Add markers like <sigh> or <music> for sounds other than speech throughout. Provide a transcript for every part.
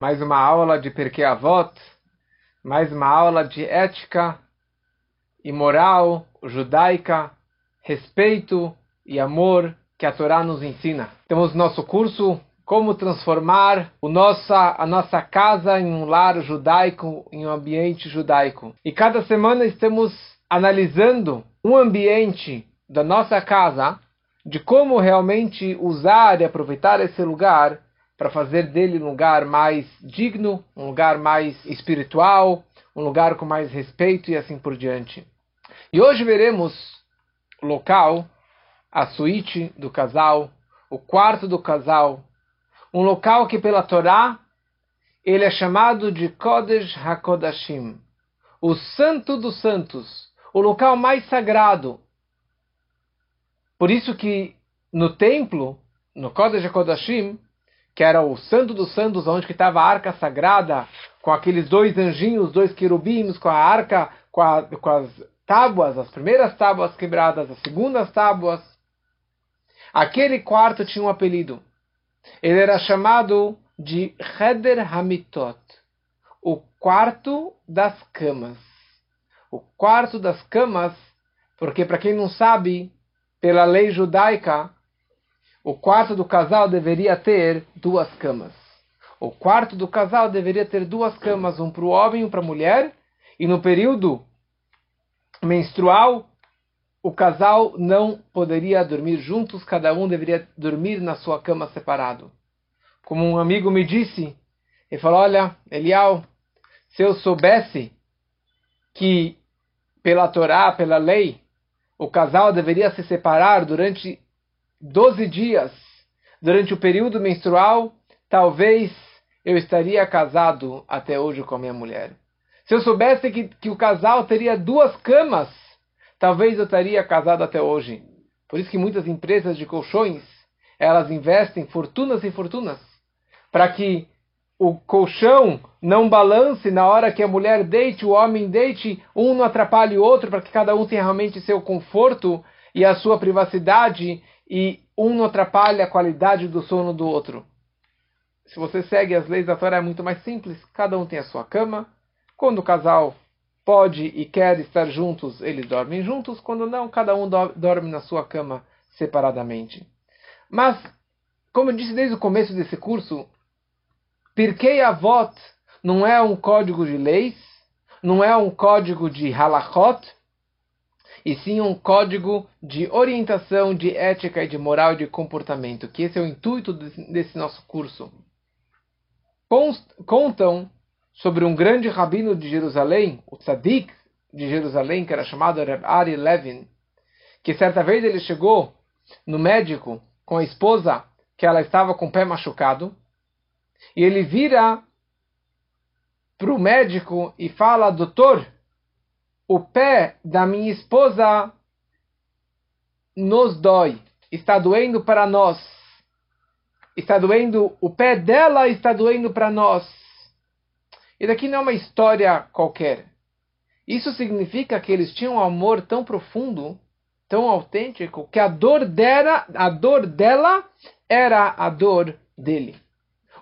mais uma aula de Perkei Avot, mais uma aula de ética e moral judaica, respeito e amor que a Torá nos ensina. Temos nosso curso Como transformar o nossa, a nossa casa em um lar judaico, em um ambiente judaico. E cada semana estamos analisando um ambiente da nossa casa, de como realmente usar e aproveitar esse lugar para fazer dele um lugar mais digno, um lugar mais espiritual, um lugar com mais respeito e assim por diante. E hoje veremos o local, a suíte do casal, o quarto do casal, um local que pela Torá ele é chamado de Kodesh HaKodashim, o santo dos santos, o local mais sagrado. Por isso que no templo, no Kodesh HaKodashim, que era o Santo dos Santos, onde estava a arca sagrada, com aqueles dois anjinhos, dois querubins, com a arca, com, a, com as tábuas, as primeiras tábuas quebradas, as segundas tábuas. Aquele quarto tinha um apelido. Ele era chamado de Heder Hamitot, o quarto das camas. O quarto das camas, porque para quem não sabe, pela lei judaica, o quarto do casal deveria ter duas camas. O quarto do casal deveria ter duas camas, um para o homem e um para a mulher. E no período menstrual, o casal não poderia dormir juntos, cada um deveria dormir na sua cama separado. Como um amigo me disse, ele falou: Olha, Elial, se eu soubesse que pela Torá, pela lei, o casal deveria se separar durante 12 dias durante o período menstrual, talvez eu estaria casado até hoje com a minha mulher. Se eu soubesse que, que o casal teria duas camas, talvez eu estaria casado até hoje. Por isso que muitas empresas de colchões, elas investem fortunas e fortunas para que o colchão não balance na hora que a mulher deite, o homem deite, um não atrapalhe o outro, para que cada um tenha realmente seu conforto e a sua privacidade e um não atrapalha a qualidade do sono do outro. Se você segue as leis da Torá é muito mais simples, cada um tem a sua cama. Quando o casal pode e quer estar juntos, eles dormem juntos, quando não, cada um dorme na sua cama separadamente. Mas, como eu disse desde o começo desse curso, Pirkei Avot não é um código de leis, não é um código de halachot, e sim um código de orientação, de ética e de moral e de comportamento, que esse é o intuito desse nosso curso. Contam sobre um grande rabino de Jerusalém, o Tzadik de Jerusalém, que era chamado Ari Levin, que certa vez ele chegou no médico com a esposa que ela estava com o pé machucado, e ele vira para o médico e fala, doutor, o pé da minha esposa nos dói, está doendo para nós. Está doendo, o pé dela está doendo para nós. E daqui não é uma história qualquer. Isso significa que eles tinham um amor tão profundo, tão autêntico, que a dor dela, a dor dela era a dor dele.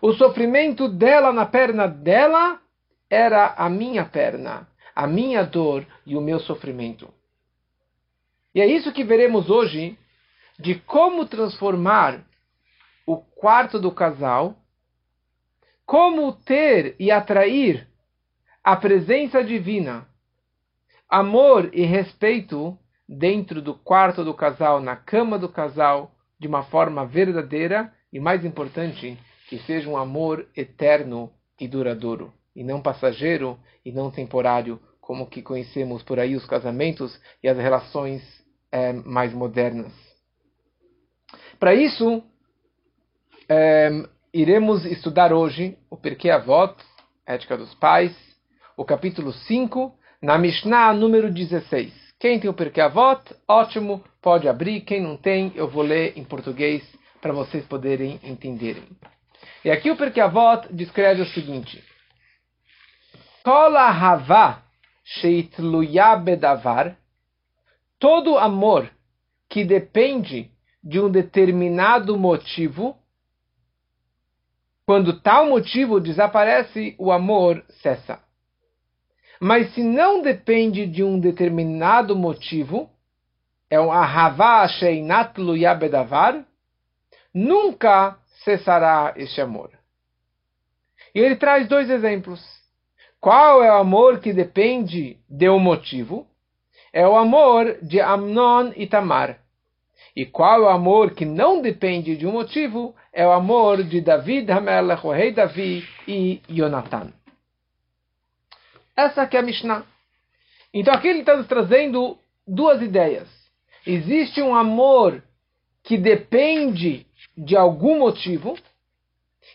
O sofrimento dela na perna dela era a minha perna a minha dor e o meu sofrimento. E é isso que veremos hoje de como transformar o quarto do casal, como ter e atrair a presença divina, amor e respeito dentro do quarto do casal, na cama do casal, de uma forma verdadeira e, mais importante, que seja um amor eterno e duradouro, e não passageiro e não temporário, como que conhecemos por aí os casamentos e as relações é, mais modernas. Para isso, é, iremos estudar hoje o Porquê Avot, Ética dos Pais, o capítulo 5, na Mishnah número 16. Quem tem o Porquê Avot, ótimo, pode abrir. Quem não tem, eu vou ler em português para vocês poderem entenderem. E aqui o Porquê Avot descreve o seguinte. Kola Havah bedavar, todo amor que depende de um determinado motivo, quando tal motivo desaparece, o amor cessa. Mas se não depende de um determinado motivo, é um ahavá sheinat yabedavar, nunca cessará este amor. E ele traz dois exemplos. Qual é o amor que depende de um motivo? É o amor de Amnon e Tamar. E qual é o amor que não depende de um motivo? É o amor de David Hamelech, o rei Davi e Jonathan. Essa aqui é a Mishnah. Então aqui ele está nos trazendo duas ideias. Existe um amor que depende de algum motivo.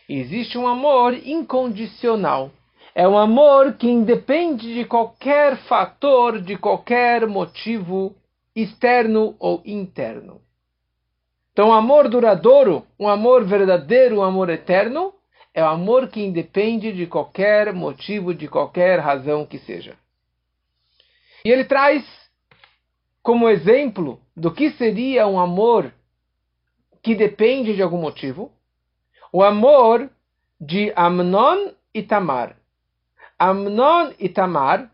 Existe um amor incondicional. É um amor que independe de qualquer fator, de qualquer motivo externo ou interno. Então, o amor duradouro, um amor verdadeiro, um amor eterno, é o amor que independe de qualquer motivo, de qualquer razão que seja. E ele traz como exemplo do que seria um amor que depende de algum motivo, o amor de Amnon e Tamar. Amnon e Tamar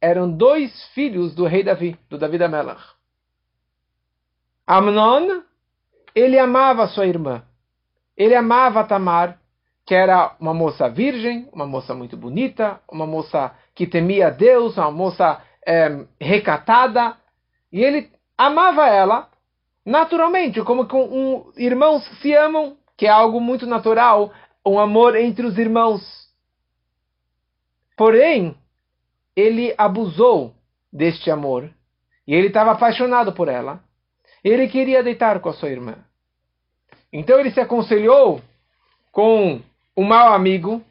eram dois filhos do rei Davi, do Davi Amelach. Amnon, ele amava sua irmã. Ele amava Tamar, que era uma moça virgem, uma moça muito bonita, uma moça que temia Deus, uma moça é, recatada. E ele amava ela naturalmente, como com um, irmãos se amam, que é algo muito natural, um amor entre os irmãos. Porém, ele abusou deste amor e ele estava apaixonado por ela. Ele queria deitar com a sua irmã. Então ele se aconselhou com um mau amigo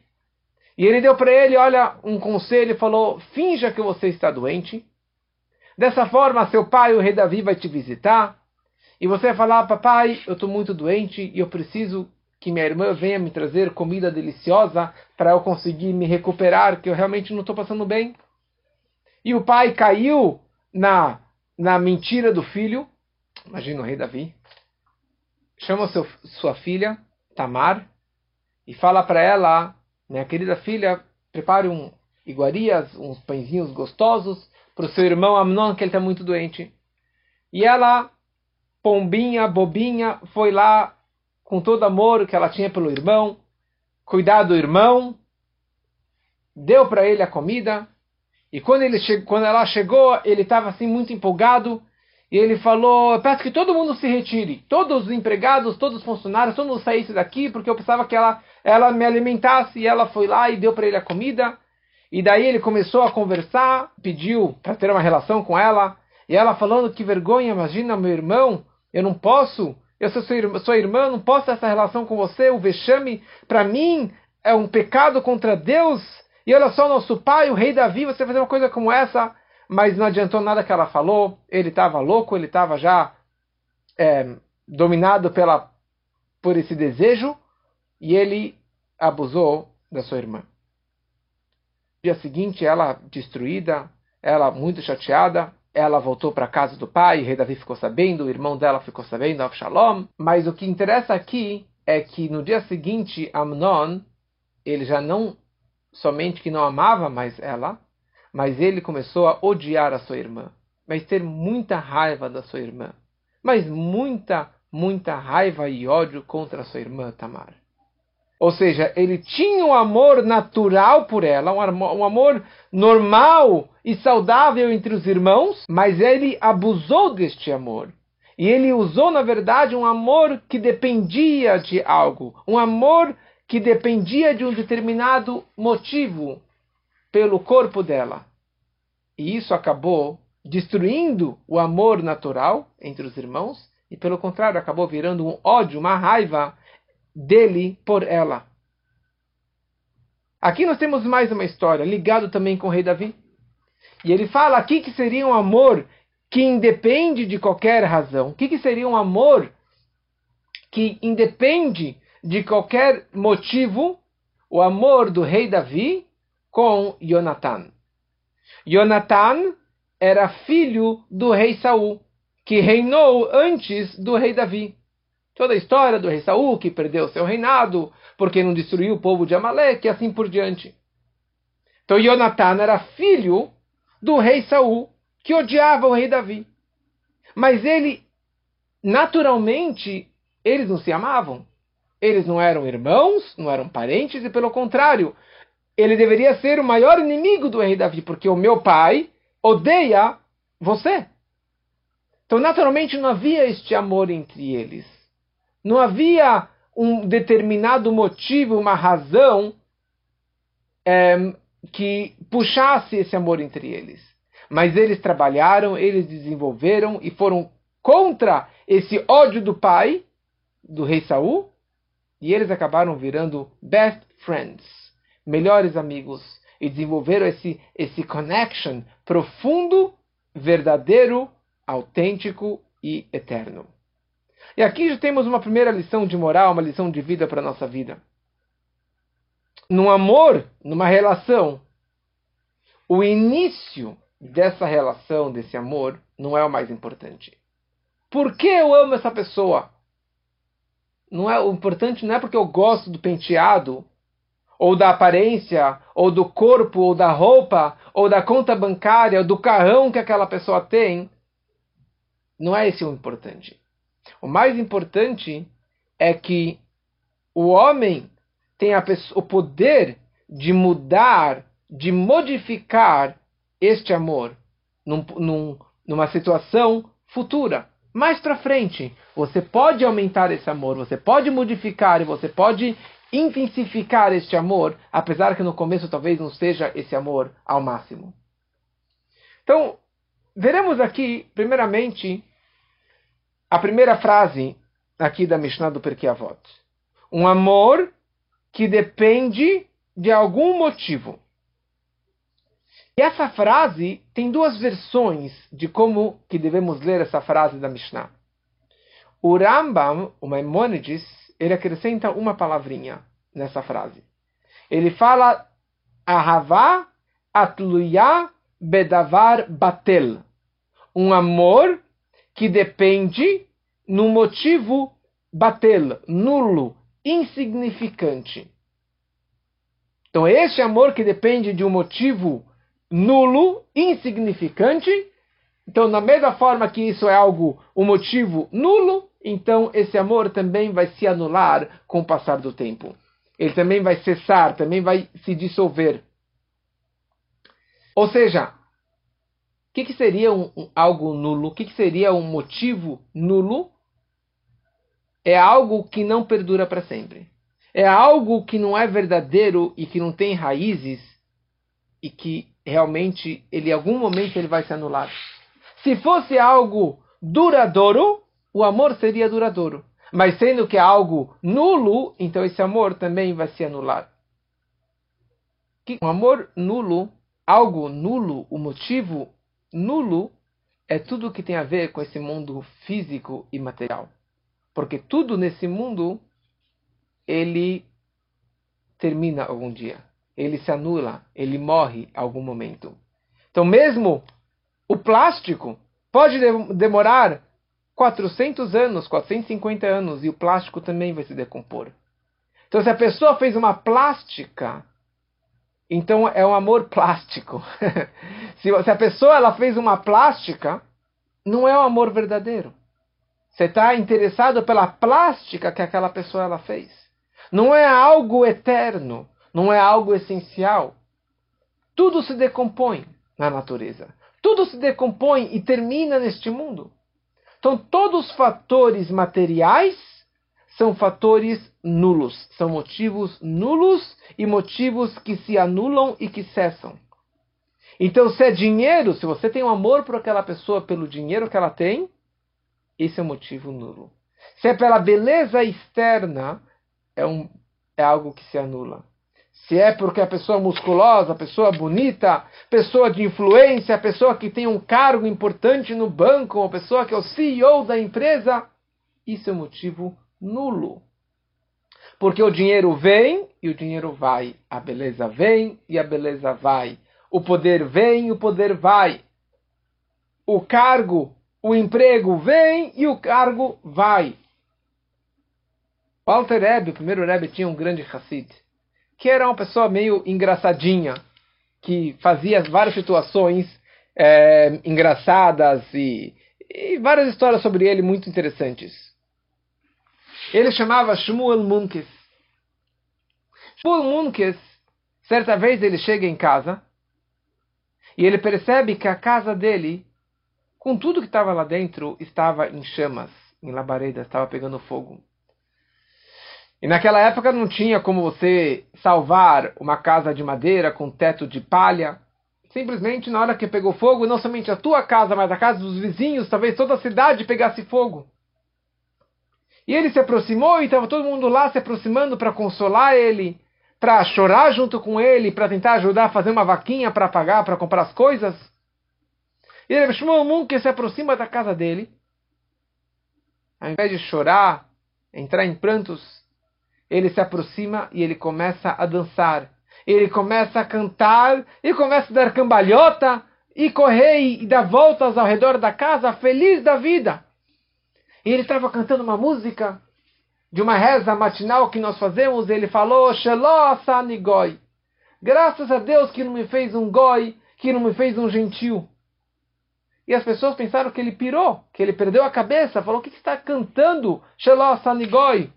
e ele deu para ele, olha, um conselho, falou: finja que você está doente. Dessa forma, seu pai, o rei Davi, vai te visitar. E você vai falar: papai, eu estou muito doente e eu preciso que minha irmã venha me trazer comida deliciosa para eu conseguir me recuperar, que eu realmente não estou passando bem. E o pai caiu na, na mentira do filho. Imagina o rei Davi. Chama seu, sua filha, Tamar, e fala para ela, minha querida filha, prepare um iguarias, uns pãezinhos gostosos para o seu irmão Amnon, que ele está muito doente. E ela, pombinha, bobinha, foi lá com todo amor que ela tinha pelo irmão, cuidar do irmão, deu para ele a comida. E quando, ele che quando ela chegou, ele estava assim muito empolgado. E ele falou: Peço que todo mundo se retire. Todos os empregados, todos os funcionários, todo mundo saísse daqui, porque eu pensava que ela ela me alimentasse e ela foi lá e deu para ele a comida. E daí ele começou a conversar, pediu para ter uma relação com ela. E ela falando que vergonha, imagina meu irmão, eu não posso, eu sou sua irmã, sua irmã não posso ter essa relação com você, o vexame para mim é um pecado contra Deus. E olha só, nosso pai, o rei Davi, você fazer uma coisa como essa, mas não adiantou nada que ela falou, ele estava louco, ele estava já é, dominado pela, por esse desejo, e ele abusou da sua irmã. Dia seguinte, ela destruída, ela muito chateada, ela voltou para a casa do pai, rei Davi ficou sabendo, o irmão dela ficou sabendo, Avshalom. Mas o que interessa aqui é que no dia seguinte, Amnon, ele já não somente que não amava mais ela, mas ele começou a odiar a sua irmã, mas ter muita raiva da sua irmã, mas muita, muita raiva e ódio contra a sua irmã Tamar. Ou seja, ele tinha um amor natural por ela, um amor normal e saudável entre os irmãos, mas ele abusou deste amor. E ele usou, na verdade, um amor que dependia de algo, um amor que dependia de um determinado motivo pelo corpo dela. E isso acabou destruindo o amor natural entre os irmãos, e pelo contrário, acabou virando um ódio, uma raiva dele por ela. Aqui nós temos mais uma história, ligado também com o rei Davi. E ele fala aqui que seria um amor que independe de qualquer razão. O que, que seria um amor que independe de qualquer motivo? O amor do rei Davi com Jonathan. Jonathan era filho do rei Saul, que reinou antes do rei Davi. Toda a história do rei Saul que perdeu seu reinado porque não destruiu o povo de Amaleque e assim por diante. Então Jonatan era filho do rei Saul que odiava o rei Davi. Mas ele, naturalmente, eles não se amavam. Eles não eram irmãos, não eram parentes, e pelo contrário, ele deveria ser o maior inimigo do rei Davi, porque o meu pai odeia você. Então, naturalmente, não havia este amor entre eles. Não havia um determinado motivo, uma razão é, que puxasse esse amor entre eles. Mas eles trabalharam, eles desenvolveram e foram contra esse ódio do pai, do rei Saul, e eles acabaram virando best friends, melhores amigos, e desenvolveram esse, esse connection profundo, verdadeiro, autêntico e eterno. E aqui já temos uma primeira lição de moral, uma lição de vida para a nossa vida. No amor, numa relação, o início dessa relação, desse amor, não é o mais importante. Por que eu amo essa pessoa? Não é o importante não é porque eu gosto do penteado, ou da aparência, ou do corpo, ou da roupa, ou da conta bancária, ou do carrão que aquela pessoa tem. Não é esse o importante. O mais importante é que o homem tem o poder de mudar, de modificar este amor num, num, numa situação futura. Mais para frente, você pode aumentar esse amor, você pode modificar e você pode intensificar este amor, apesar que no começo talvez não seja esse amor ao máximo. Então, veremos aqui, primeiramente, a primeira frase aqui da Mishnah do Perkei Avot. Um amor que depende de algum motivo. E essa frase tem duas versões de como que devemos ler essa frase da Mishnah. O Rambam, o Maimonides, ele acrescenta uma palavrinha nessa frase. Ele fala Ahavá atluya bedavar batel. Um amor que depende no motivo batel, nulo, insignificante. Então, este amor que depende de um motivo nulo, insignificante, então, da mesma forma que isso é algo, um motivo nulo, então esse amor também vai se anular com o passar do tempo. Ele também vai cessar, também vai se dissolver. Ou seja, o que, que seria um, um, algo nulo? O que, que seria um motivo nulo? É algo que não perdura para sempre. É algo que não é verdadeiro e que não tem raízes e que realmente ele em algum momento ele vai se anular. Se fosse algo duradouro, o amor seria duradouro. Mas sendo que é algo nulo, então esse amor também vai se anular. Um amor nulo, algo nulo, o motivo nulo é tudo que tem a ver com esse mundo físico e material. Porque tudo nesse mundo ele termina algum dia. Ele se anula, ele morre algum momento. Então, mesmo o plástico pode demorar 400 anos, 450 anos, e o plástico também vai se decompor. Então, se a pessoa fez uma plástica então é um amor plástico. <laughs> se, se, a pessoa ela fez uma plástica, não é um amor verdadeiro. Você está interessado pela plástica que aquela pessoa ela fez. Não é algo eterno, não é algo essencial. Tudo se decompõe na natureza. Tudo se decompõe e termina neste mundo. Então, todos os fatores materiais são fatores nulos, são motivos nulos e motivos que se anulam e que cessam. Então, se é dinheiro, se você tem um amor por aquela pessoa pelo dinheiro que ela tem, esse é um motivo nulo. Se é pela beleza externa, é, um, é algo que se anula. Se é porque a pessoa musculosa, a pessoa bonita, pessoa de influência, a pessoa que tem um cargo importante no banco, a pessoa que é o CEO da empresa, isso é um motivo nulo. Porque o dinheiro vem e o dinheiro vai. A beleza vem e a beleza vai. O poder vem e o poder vai. O cargo, o emprego vem e o cargo vai. O Alter Rebbe, o primeiro Rebbe, tinha um grande Hassid, que era uma pessoa meio engraçadinha, que fazia várias situações é, engraçadas e, e, várias histórias sobre ele muito interessantes. Ele chamava Shmuel Munkes. Shmuel Munkes, certa vez ele chega em casa e ele percebe que a casa dele, com tudo que estava lá dentro, estava em chamas, em labareda, estava pegando fogo. E naquela época não tinha como você salvar uma casa de madeira com teto de palha. Simplesmente na hora que pegou fogo, não somente a tua casa, mas a casa dos vizinhos, talvez toda a cidade pegasse fogo. E ele se aproximou e estava todo mundo lá se aproximando para consolar ele, para chorar junto com ele, para tentar ajudar a fazer uma vaquinha para pagar, para comprar as coisas. E ele chamou um que se aproxima da casa dele. Ao invés de chorar, entrar em prantos, ele se aproxima e ele começa a dançar. Ele começa a cantar e começa a dar cambalhota e correr e dar voltas ao redor da casa, feliz da vida. E ele estava cantando uma música de uma reza matinal que nós fazemos. Ele falou: goi. Graças a Deus que não me fez um goi, que não me fez um gentil. E as pessoas pensaram que ele pirou, que ele perdeu a cabeça. Falou: O que, que está cantando? goi?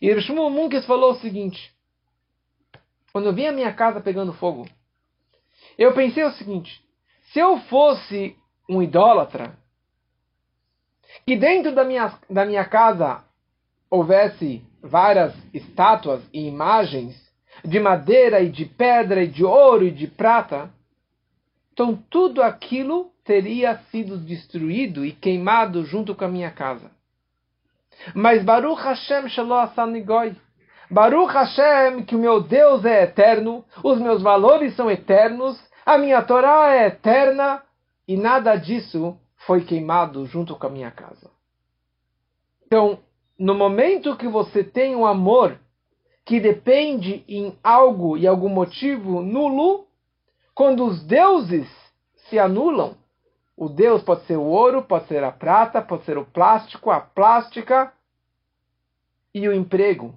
E Rishmu Munkes falou o seguinte: quando eu vi a minha casa pegando fogo, eu pensei o seguinte: se eu fosse um idólatra, que dentro da minha, da minha casa houvesse várias estátuas e imagens de madeira e de pedra e de ouro e de prata, então tudo aquilo teria sido destruído e queimado junto com a minha casa. Mas Baruch Hashem Goi. Baruch Hashem, que o meu Deus é eterno, os meus valores são eternos, a minha Torá é eterna, e nada disso foi queimado junto com a minha casa. Então, no momento que você tem um amor que depende em algo e algum motivo nulo, quando os deuses se anulam, o Deus pode ser o ouro, pode ser a prata, pode ser o plástico, a plástica e o emprego.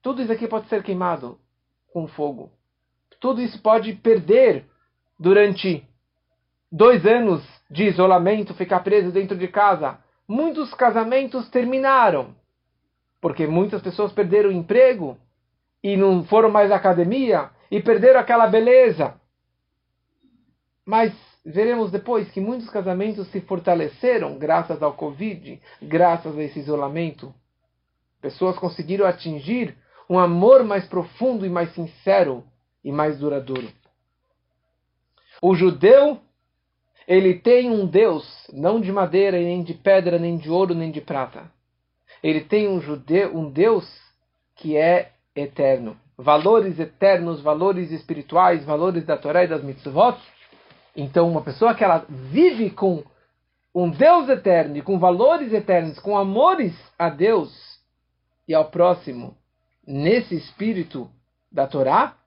Tudo isso aqui pode ser queimado com fogo. Tudo isso pode perder durante dois anos de isolamento, ficar preso dentro de casa. Muitos casamentos terminaram porque muitas pessoas perderam o emprego e não foram mais à academia e perderam aquela beleza. Mas veremos depois que muitos casamentos se fortaleceram graças ao Covid, graças a esse isolamento. Pessoas conseguiram atingir um amor mais profundo e mais sincero e mais duradouro. O judeu, ele tem um Deus, não de madeira, nem de pedra, nem de ouro, nem de prata. Ele tem um judeu, um Deus que é eterno. Valores eternos, valores espirituais, valores da Torá e das mitzvot, então, uma pessoa que ela vive com um Deus eterno e com valores eternos, com amores a Deus e ao próximo, nesse espírito da Torá,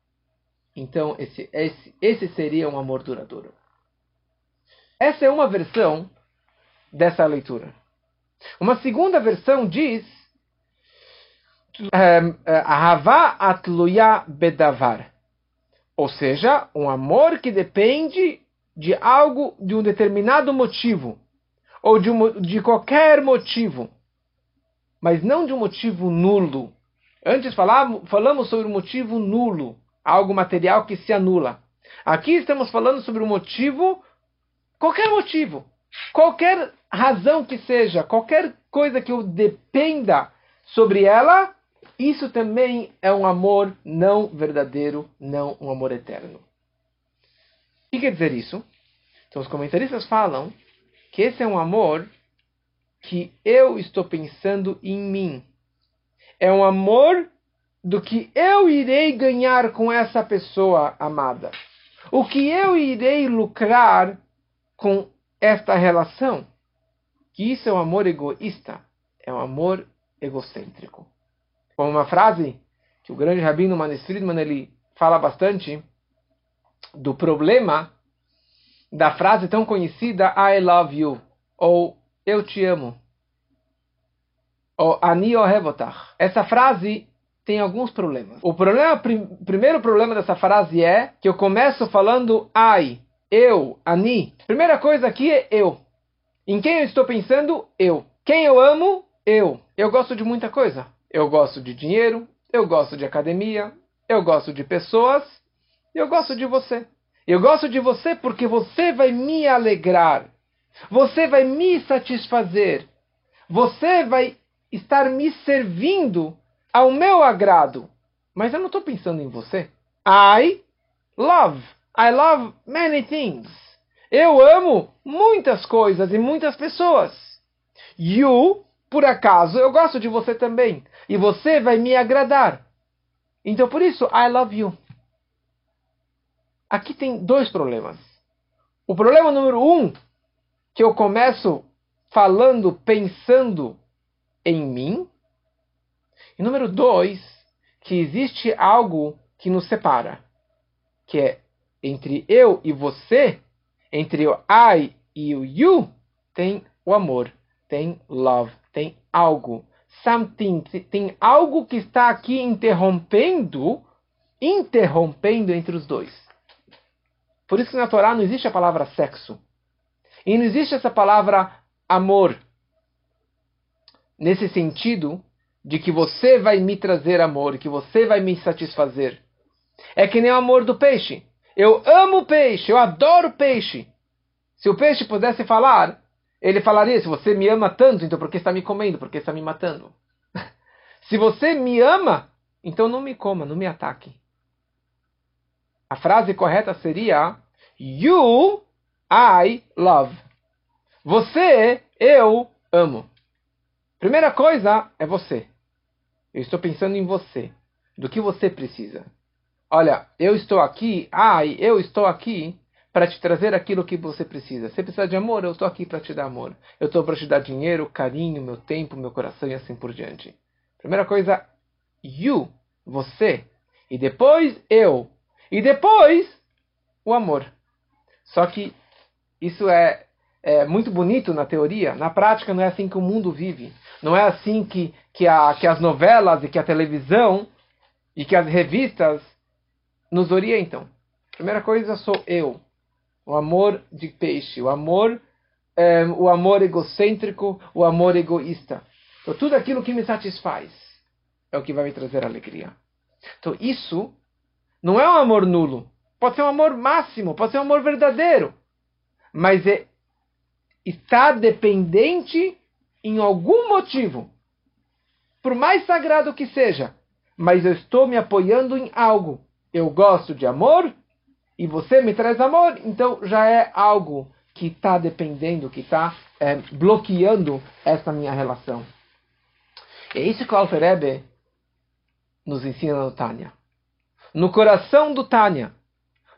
então esse, esse, esse seria um amor duradouro. Essa é uma versão dessa leitura. Uma segunda versão diz ehm, eh, Ahava atluya bedavar. Ou seja, um amor que depende de algo, de um determinado motivo, ou de, um, de qualquer motivo, mas não de um motivo nulo. Antes falamos, falamos sobre um motivo nulo, algo material que se anula. Aqui estamos falando sobre um motivo, qualquer motivo, qualquer razão que seja, qualquer coisa que eu dependa sobre ela, isso também é um amor não verdadeiro, não um amor eterno que quer dizer isso? Então os comentaristas falam que esse é um amor que eu estou pensando em mim. É um amor do que eu irei ganhar com essa pessoa amada. O que eu irei lucrar com esta relação. Que isso é um amor egoísta, é um amor egocêntrico. Como uma frase que o grande rabino Manis Friedman ele fala bastante, do problema da frase tão conhecida I love you ou eu te amo. O ani ohevotach. Essa frase tem alguns problemas. O problema, prim, primeiro problema dessa frase é que eu começo falando ai, eu, ani. Primeira coisa aqui é eu. Em quem eu estou pensando? Eu. Quem eu amo? Eu. Eu gosto de muita coisa. Eu gosto de dinheiro, eu gosto de academia, eu gosto de pessoas, eu gosto de você. Eu gosto de você porque você vai me alegrar. Você vai me satisfazer. Você vai estar me servindo ao meu agrado. Mas eu não estou pensando em você. I love. I love many things. Eu amo muitas coisas e muitas pessoas. You, por acaso, eu gosto de você também. E você vai me agradar. Então por isso, I love you. Aqui tem dois problemas. O problema número um, que eu começo falando, pensando em mim. E número dois, que existe algo que nos separa, que é entre eu e você, entre o I e o you, tem o amor, tem love, tem algo, something, tem algo que está aqui interrompendo, interrompendo entre os dois. Por isso que na Torá não existe a palavra sexo. E não existe essa palavra amor. Nesse sentido de que você vai me trazer amor, que você vai me satisfazer. É que nem o amor do peixe. Eu amo peixe, eu adoro peixe. Se o peixe pudesse falar, ele falaria: se você me ama tanto, então por que está me comendo? Por que está me matando? <laughs> se você me ama, então não me coma, não me ataque. A frase correta seria You, I love. Você, eu amo. Primeira coisa é você. Eu estou pensando em você. Do que você precisa. Olha, eu estou aqui, ai, eu estou aqui para te trazer aquilo que você precisa. Você precisa de amor, eu estou aqui para te dar amor. Eu estou para te dar dinheiro, carinho, meu tempo, meu coração e assim por diante. Primeira coisa, you, você. E depois eu. E depois o amor. Só que isso é, é muito bonito na teoria, na prática não é assim que o mundo vive. Não é assim que, que, a, que as novelas e que a televisão e que as revistas nos orientam. Primeira coisa sou eu. O amor de peixe, o amor, é, o amor egocêntrico, o amor egoísta. Então, tudo aquilo que me satisfaz é o que vai me trazer alegria. Então, isso não é um amor nulo. Pode ser um amor máximo, pode ser um amor verdadeiro. Mas é, está dependente em algum motivo. Por mais sagrado que seja. Mas eu estou me apoiando em algo. Eu gosto de amor e você me traz amor, então já é algo que está dependendo, que está é, bloqueando essa minha relação. É isso que o Alfer nos ensina no Tânia. No coração do Tânia,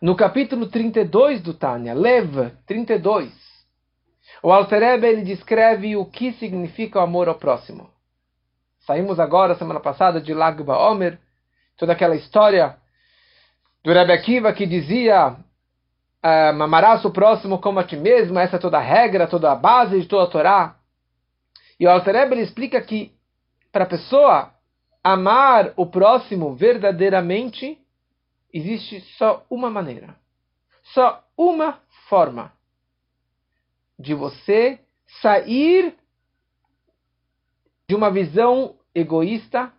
no capítulo 32 do Tânia, Lev 32, o Alter ele descreve o que significa o amor ao próximo. Saímos agora, semana passada, de Lag Baomer, toda aquela história do Rebbe Akiva que dizia um, amarás o próximo como a ti mesmo, essa é toda a regra, toda a base de toda a Torá. E o Alter explica que para a pessoa amar o próximo verdadeiramente, existe só uma maneira, só uma forma de você sair de uma visão egoísta,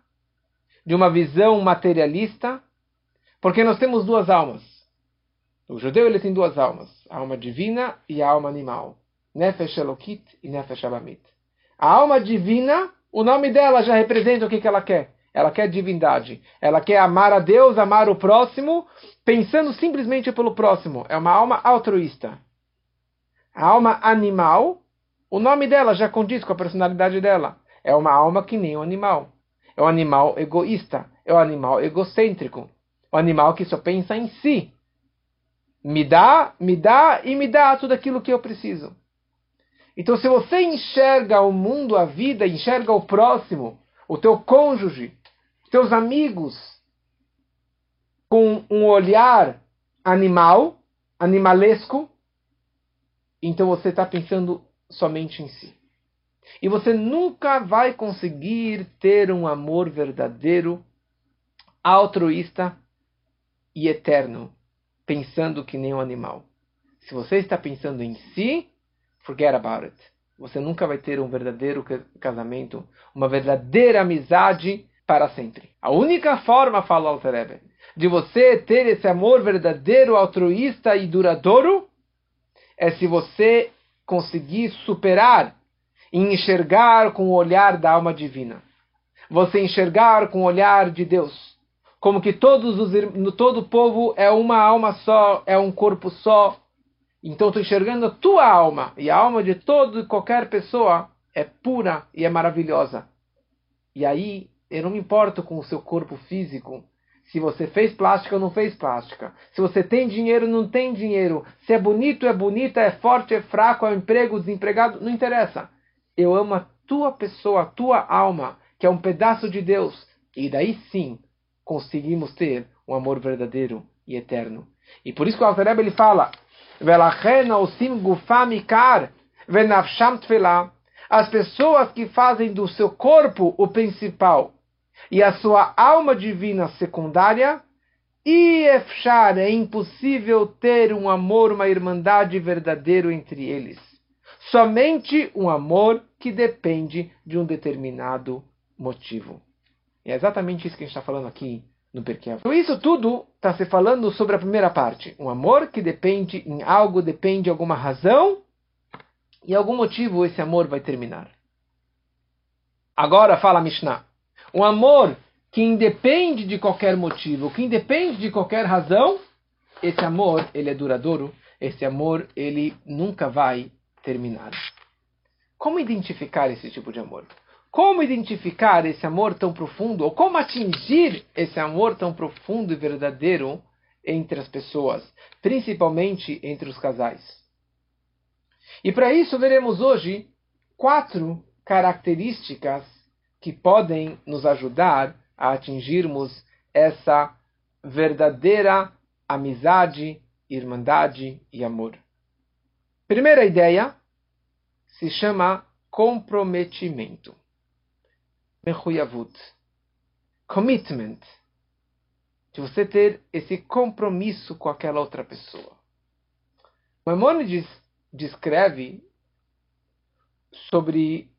de uma visão materialista, porque nós temos duas almas. O judeu ele tem duas almas, a alma divina e a alma animal. Nefesh Elokit e Nefesh Abamit. A alma divina, o nome dela já representa o que, que ela quer. Ela quer divindade. Ela quer amar a Deus, amar o próximo, pensando simplesmente pelo próximo. É uma alma altruísta. A alma animal, o nome dela já condiz com a personalidade dela. É uma alma que nem um animal. É um animal egoísta. É um animal egocêntrico. O animal que só pensa em si. Me dá, me dá e me dá tudo aquilo que eu preciso. Então, se você enxerga o mundo, a vida, enxerga o próximo, o teu cônjuge, teus amigos, com um olhar animal, animalesco, então você está pensando somente em si. E você nunca vai conseguir ter um amor verdadeiro, altruísta e eterno, pensando que nem um animal. Se você está pensando em si, forget about it. Você nunca vai ter um verdadeiro casamento, uma verdadeira amizade para sempre. A única forma, fala Rebbe, de você ter esse amor verdadeiro, altruísta e duradouro é se você conseguir superar e enxergar com o olhar da alma divina. Você enxergar com o olhar de Deus. Como que todos os, todo o povo é uma alma só, é um corpo só. Então estou enxergando a tua alma. E a alma de todo e qualquer pessoa é pura e é maravilhosa. E aí, eu não me importo com o seu corpo físico se você fez plástica ou não fez plástica. Se você tem dinheiro ou não tem dinheiro. Se é bonito, é bonita, é forte, é fraco, é um emprego, desempregado. Não interessa. Eu amo a tua pessoa, a tua alma, que é um pedaço de Deus. E daí sim conseguimos ter um amor verdadeiro e eterno. E por isso que o Altareb ele fala: as pessoas que fazem do seu corpo o principal e a sua alma divina secundária, e é impossível ter um amor, uma irmandade verdadeiro entre eles. Somente um amor que depende de um determinado motivo. É exatamente isso que a gente está falando aqui no Perkei Então isso tudo está se falando sobre a primeira parte. Um amor que depende em algo, depende de alguma razão, e algum motivo esse amor vai terminar. Agora fala Mishnah. Um amor que independe de qualquer motivo, que independe de qualquer razão, esse amor, ele é duradouro, esse amor, ele nunca vai terminar. Como identificar esse tipo de amor? Como identificar esse amor tão profundo, ou como atingir esse amor tão profundo e verdadeiro entre as pessoas, principalmente entre os casais? E para isso veremos hoje quatro características que podem nos ajudar a atingirmos essa verdadeira amizade, irmandade e amor. Primeira ideia se chama comprometimento. Mechuyavut. Commitment. De você ter esse compromisso com aquela outra pessoa. Maimonides descreve sobre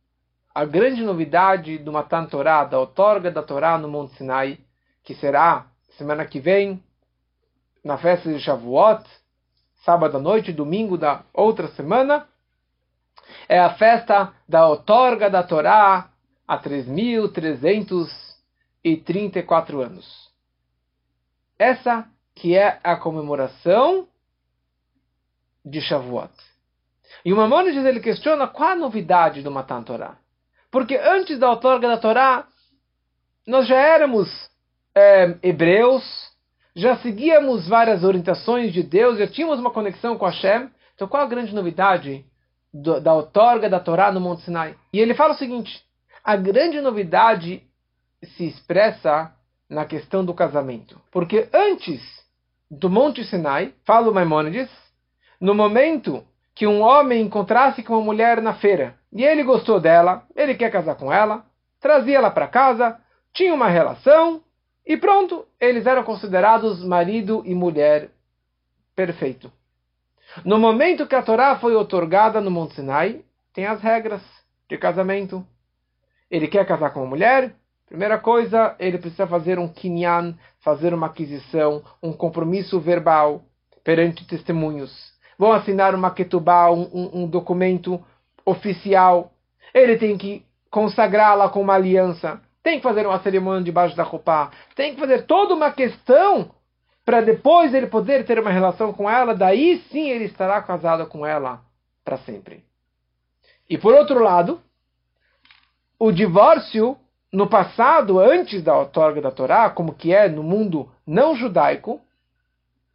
a grande novidade do Matan Torah, da outorga da Torá no Monte Sinai, que será semana que vem, na festa de Shavuot, sábado à noite, domingo da outra semana, é a festa da outorga da Torá há 3.334 anos. Essa que é a comemoração de Shavuot. E o Maimonides ele questiona qual a novidade do Matan Torah. Porque antes da outorga da Torá, nós já éramos é, hebreus, já seguíamos várias orientações de Deus, já tínhamos uma conexão com Hashem. Então qual a grande novidade do, da outorga da Torá no Monte Sinai? E ele fala o seguinte, a grande novidade se expressa na questão do casamento. Porque antes do Monte Sinai, fala o Maimonides, no momento que um homem encontrasse com uma mulher na feira e ele gostou dela, ele quer casar com ela, trazia ela para casa, tinha uma relação e pronto, eles eram considerados marido e mulher perfeito. No momento que a Torá foi otorgada no Monte Sinai, tem as regras de casamento. Ele quer casar com uma mulher, primeira coisa, ele precisa fazer um kinyan, fazer uma aquisição, um compromisso verbal perante testemunhos vão assinar uma ketubá, um, um, um documento oficial. Ele tem que consagrá-la com uma aliança. Tem que fazer uma cerimônia debaixo da roupa. Tem que fazer toda uma questão para depois ele poder ter uma relação com ela. Daí sim ele estará casado com ela para sempre. E por outro lado, o divórcio no passado, antes da outorga da Torá, como que é no mundo não judaico,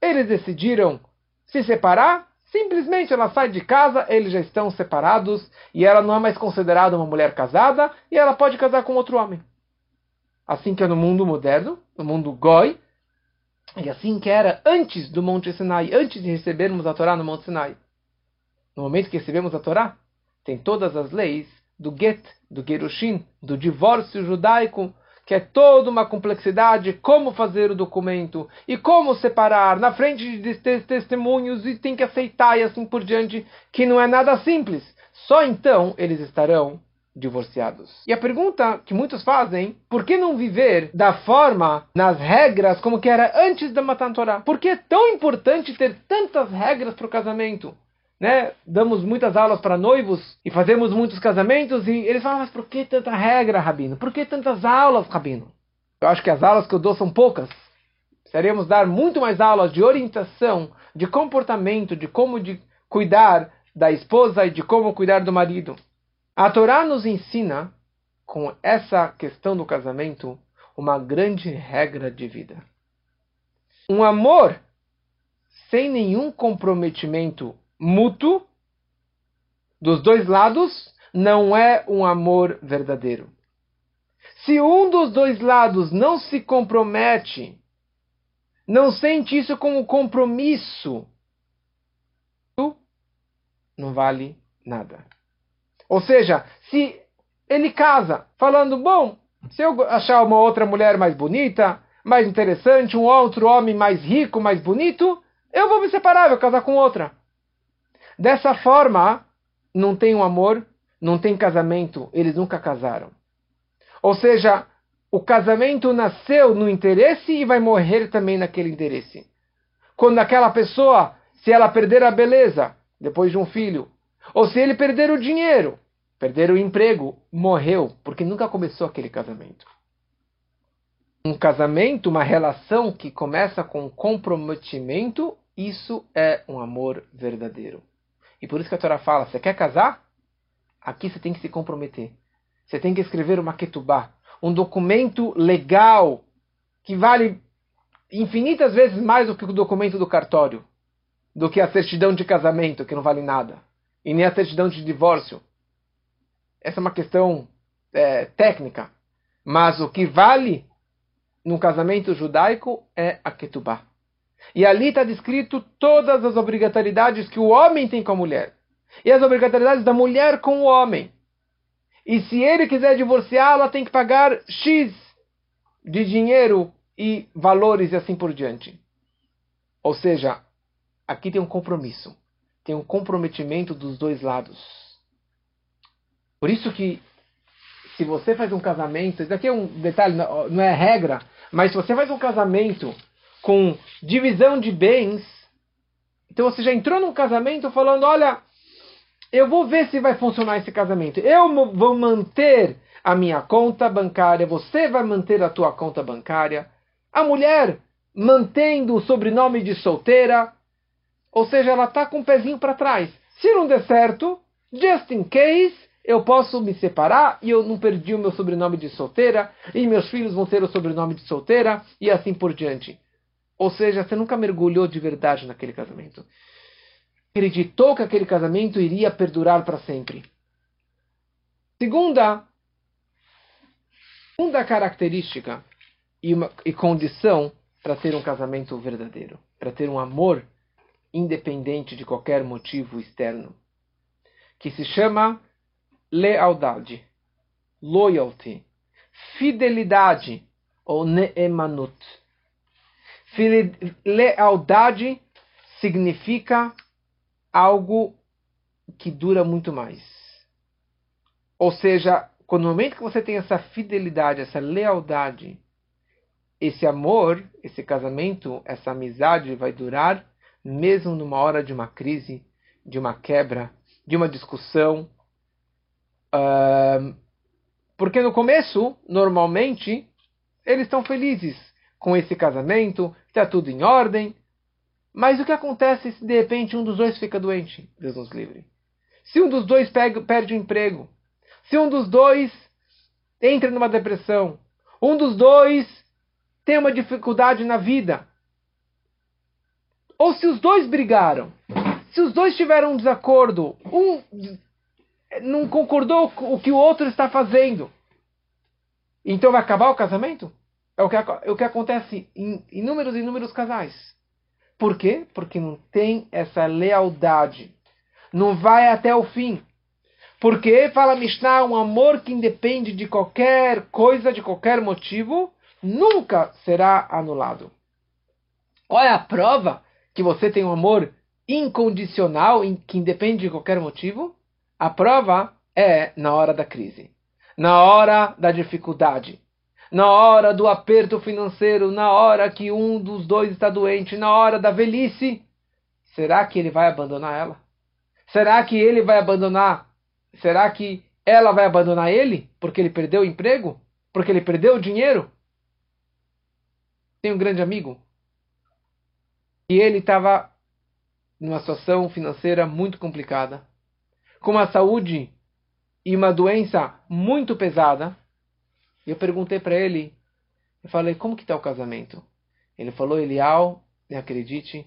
eles decidiram se separar Simplesmente ela sai de casa, eles já estão separados e ela não é mais considerada uma mulher casada e ela pode casar com outro homem. Assim que é no mundo moderno, no mundo goi, e assim que era antes do Monte Sinai, antes de recebermos a Torá no Monte Sinai. No momento que recebemos a Torá, tem todas as leis do get, do gerushin, do divórcio judaico, que é toda uma complexidade, como fazer o documento e como separar na frente de testemunhos e tem que aceitar e assim por diante, que não é nada simples. Só então eles estarão divorciados. E a pergunta que muitos fazem, por que não viver da forma, nas regras, como que era antes da Matan Torah? Por que é tão importante ter tantas regras para o casamento? Né? Damos muitas aulas para noivos e fazemos muitos casamentos e eles falam, mas por que tanta regra, Rabino? Por que tantas aulas, Rabino? Eu acho que as aulas que eu dou são poucas. Precisaríamos dar muito mais aulas de orientação, de comportamento, de como de cuidar da esposa e de como cuidar do marido. A Torá nos ensina, com essa questão do casamento, uma grande regra de vida. Um amor sem nenhum comprometimento mútuo dos dois lados não é um amor verdadeiro. Se um dos dois lados não se compromete, não sente isso como compromisso, não vale nada. Ou seja, se ele casa falando, bom, se eu achar uma outra mulher mais bonita, mais interessante, um outro homem mais rico, mais bonito, eu vou me separar, vou casar com outra. Dessa forma, não tem um amor, não tem casamento, eles nunca casaram. Ou seja, o casamento nasceu no interesse e vai morrer também naquele interesse. Quando aquela pessoa, se ela perder a beleza depois de um filho, ou se ele perder o dinheiro, perder o emprego, morreu, porque nunca começou aquele casamento. Um casamento, uma relação que começa com comprometimento, isso é um amor verdadeiro. E por isso que a Torá fala: você quer casar? Aqui você tem que se comprometer. Você tem que escrever uma ketubá, um documento legal que vale infinitas vezes mais do que o documento do cartório, do que a certidão de casamento, que não vale nada e nem a certidão de divórcio. Essa é uma questão é, técnica. Mas o que vale no casamento judaico é a ketubá. E ali está descrito todas as obrigatoriedades que o homem tem com a mulher. E as obrigatoriedades da mulher com o homem. E se ele quiser divorciar, ela tem que pagar X de dinheiro e valores e assim por diante. Ou seja, aqui tem um compromisso tem um comprometimento dos dois lados. Por isso que se você faz um casamento, isso aqui é um detalhe, não é regra, mas se você faz um casamento com divisão de bens, então você já entrou num casamento falando, olha, eu vou ver se vai funcionar esse casamento. Eu vou manter a minha conta bancária, você vai manter a tua conta bancária. A mulher mantendo o sobrenome de solteira, ou seja, ela está com o um pezinho para trás. Se não der certo, just in case, eu posso me separar e eu não perdi o meu sobrenome de solteira, e meus filhos vão ter o sobrenome de solteira, e assim por diante. Ou seja, você nunca mergulhou de verdade naquele casamento. Acreditou que aquele casamento iria perdurar para sempre. Segunda, segunda característica e, uma, e condição para ter um casamento verdadeiro, para ter um amor independente de qualquer motivo externo, que se chama lealdade, loyalty, fidelidade ou neemanut. Lealdade significa algo que dura muito mais. Ou seja, quando no momento que você tem essa fidelidade, essa lealdade, esse amor, esse casamento, essa amizade vai durar mesmo numa hora de uma crise, de uma quebra, de uma discussão. Uh, porque no começo, normalmente, eles estão felizes com esse casamento, está tudo em ordem. Mas o que acontece se de repente um dos dois fica doente? Deus nos livre. Se um dos dois pega, perde o emprego. Se um dos dois entra numa depressão. Um dos dois tem uma dificuldade na vida. Ou se os dois brigaram, se os dois tiveram um desacordo, um não concordou com o que o outro está fazendo, então vai acabar o casamento? É o que, é o que acontece em inúmeros e inúmeros casais. Por quê? Porque não tem essa lealdade. Não vai até o fim. Porque, fala Mishnah, um amor que independe de qualquer coisa, de qualquer motivo, nunca será anulado. Qual é a prova que você tem um amor incondicional, que independe de qualquer motivo? A prova é na hora da crise, na hora da dificuldade, na hora do aperto financeiro, na hora que um dos dois está doente, na hora da velhice. Será que ele vai abandonar ela? Será que ele vai abandonar? Será que ela vai abandonar ele porque ele perdeu o emprego? Porque ele perdeu o dinheiro? Tem um grande amigo e ele estava numa situação financeira muito complicada, com uma saúde e uma doença muito pesada. E eu perguntei para ele, eu falei, como que está o casamento? Ele falou, Elial, me acredite,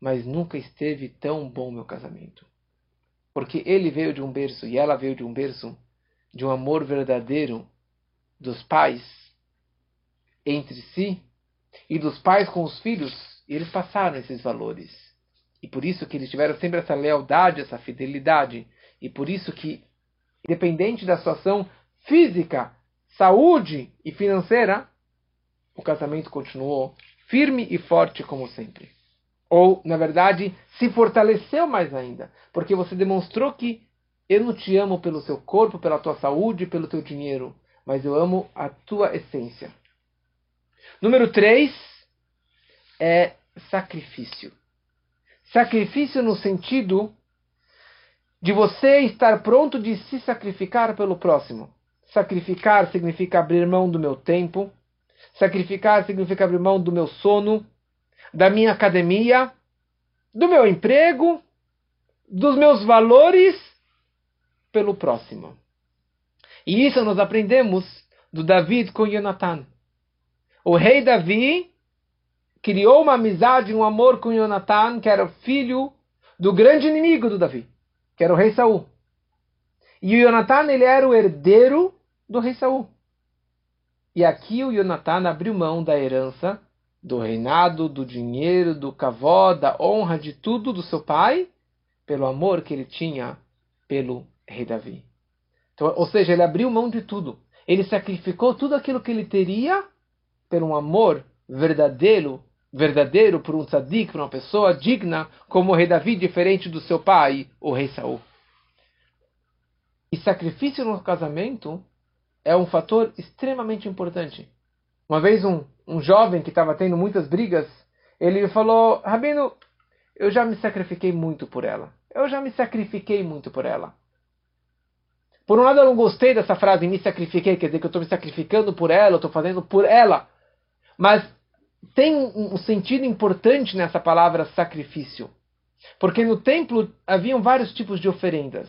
mas nunca esteve tão bom meu casamento. Porque ele veio de um berço e ela veio de um berço de um amor verdadeiro dos pais entre si e dos pais com os filhos, e eles passaram esses valores. E por isso que eles tiveram sempre essa lealdade, essa fidelidade. E por isso que, independente da situação física, saúde e financeira, o casamento continuou firme e forte como sempre. Ou, na verdade, se fortaleceu mais ainda, porque você demonstrou que eu não te amo pelo seu corpo, pela tua saúde, pelo teu dinheiro, mas eu amo a tua essência. Número 3 é sacrifício. Sacrifício no sentido de você estar pronto de se sacrificar pelo próximo. Sacrificar significa abrir mão do meu tempo. Sacrificar significa abrir mão do meu sono, da minha academia, do meu emprego, dos meus valores pelo próximo. E isso nós aprendemos do David com Jonathan. O rei Davi criou uma amizade, um amor com Jonathan, que era filho do grande inimigo do Davi, que era o rei Saul. E o Jonathan ele era o herdeiro do rei Saul. E aqui o Jonathan abriu mão da herança, do reinado, do dinheiro, do cavó, da honra, de tudo do seu pai, pelo amor que ele tinha pelo rei Davi. Então, ou seja, ele abriu mão de tudo. Ele sacrificou tudo aquilo que ele teria por um amor verdadeiro verdadeiro por um tzadik, por uma pessoa digna, como o rei Davi, diferente do seu pai, o rei Saul. E sacrifício no casamento é um fator extremamente importante. Uma vez um, um jovem que estava tendo muitas brigas, ele falou, Rabino, eu já me sacrifiquei muito por ela. Eu já me sacrifiquei muito por ela. Por um lado, eu não gostei dessa frase, me sacrifiquei, quer dizer que eu estou me sacrificando por ela, eu estou fazendo por ela. Mas tem um sentido importante nessa palavra sacrifício. Porque no templo haviam vários tipos de oferendas.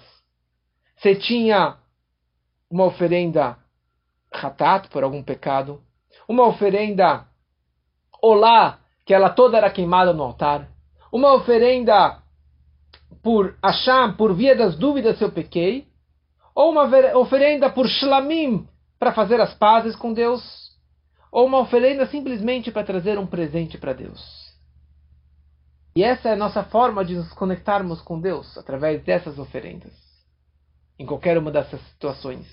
Você tinha uma oferenda ratat, por algum pecado, uma oferenda olá, que ela toda era queimada no altar, uma oferenda por achar, por via das dúvidas se eu pequei, ou uma oferenda por shlamim, para fazer as pazes com Deus. Ou uma oferenda simplesmente para trazer um presente para Deus. E essa é a nossa forma de nos conectarmos com Deus, através dessas oferendas, em qualquer uma dessas situações.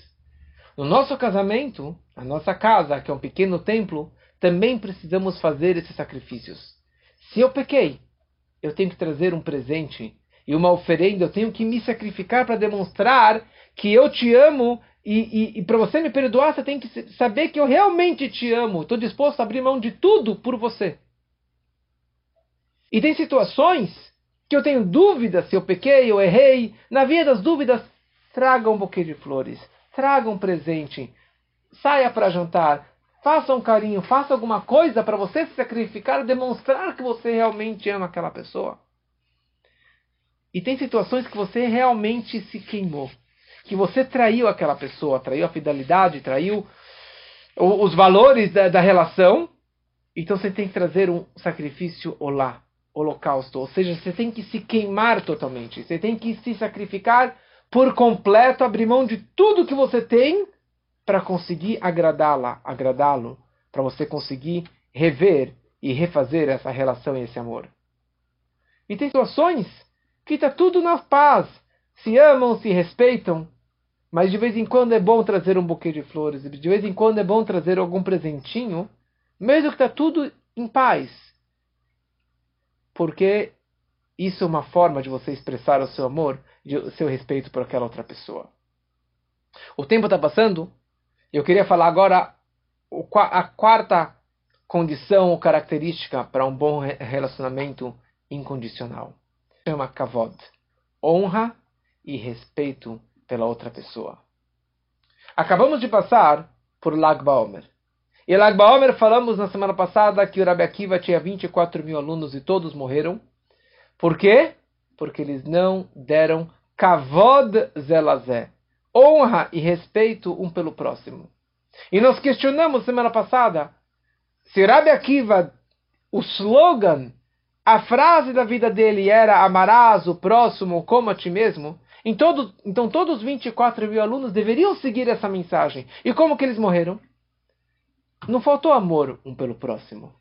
No nosso casamento, a nossa casa, que é um pequeno templo, também precisamos fazer esses sacrifícios. Se eu pequei, eu tenho que trazer um presente e uma oferenda, eu tenho que me sacrificar para demonstrar que eu te amo e, e, e para você me perdoar, você tem que saber que eu realmente te amo. Estou disposto a abrir mão de tudo por você. E tem situações que eu tenho dúvidas se eu pequei, eu errei. Na via das dúvidas, traga um buquê de flores, traga um presente, saia para jantar, faça um carinho, faça alguma coisa para você se sacrificar, demonstrar que você realmente ama aquela pessoa. E tem situações que você realmente se queimou. Que você traiu aquela pessoa, traiu a fidelidade, traiu os valores da, da relação, então você tem que trazer um sacrifício olá, holocausto, ou seja, você tem que se queimar totalmente, você tem que se sacrificar por completo, abrir mão de tudo que você tem para conseguir agradá-la, agradá-lo, para você conseguir rever e refazer essa relação e esse amor. E tem situações que está tudo na paz, se amam, se respeitam, mas de vez em quando é bom trazer um buquê de flores, de vez em quando é bom trazer algum presentinho, mesmo que está tudo em paz. Porque isso é uma forma de você expressar o seu amor, o seu respeito por aquela outra pessoa. O tempo está passando, eu queria falar agora a quarta condição ou característica para um bom relacionamento incondicional. Chama kavod, honra e respeito pela outra pessoa. Acabamos de passar por Lag Baomer. E Lag Baomer falamos na semana passada que o Rabbi Akiva tinha 24 mil alunos e todos morreram. Por quê? Porque eles não deram kavod zelazé, honra e respeito um pelo próximo. E nós questionamos semana passada se Rabbi Akiva, o slogan, a frase da vida dele era amarás o próximo como a ti mesmo. Todo, então todos os 24 mil alunos deveriam seguir essa mensagem. E como que eles morreram? Não faltou amor um pelo próximo.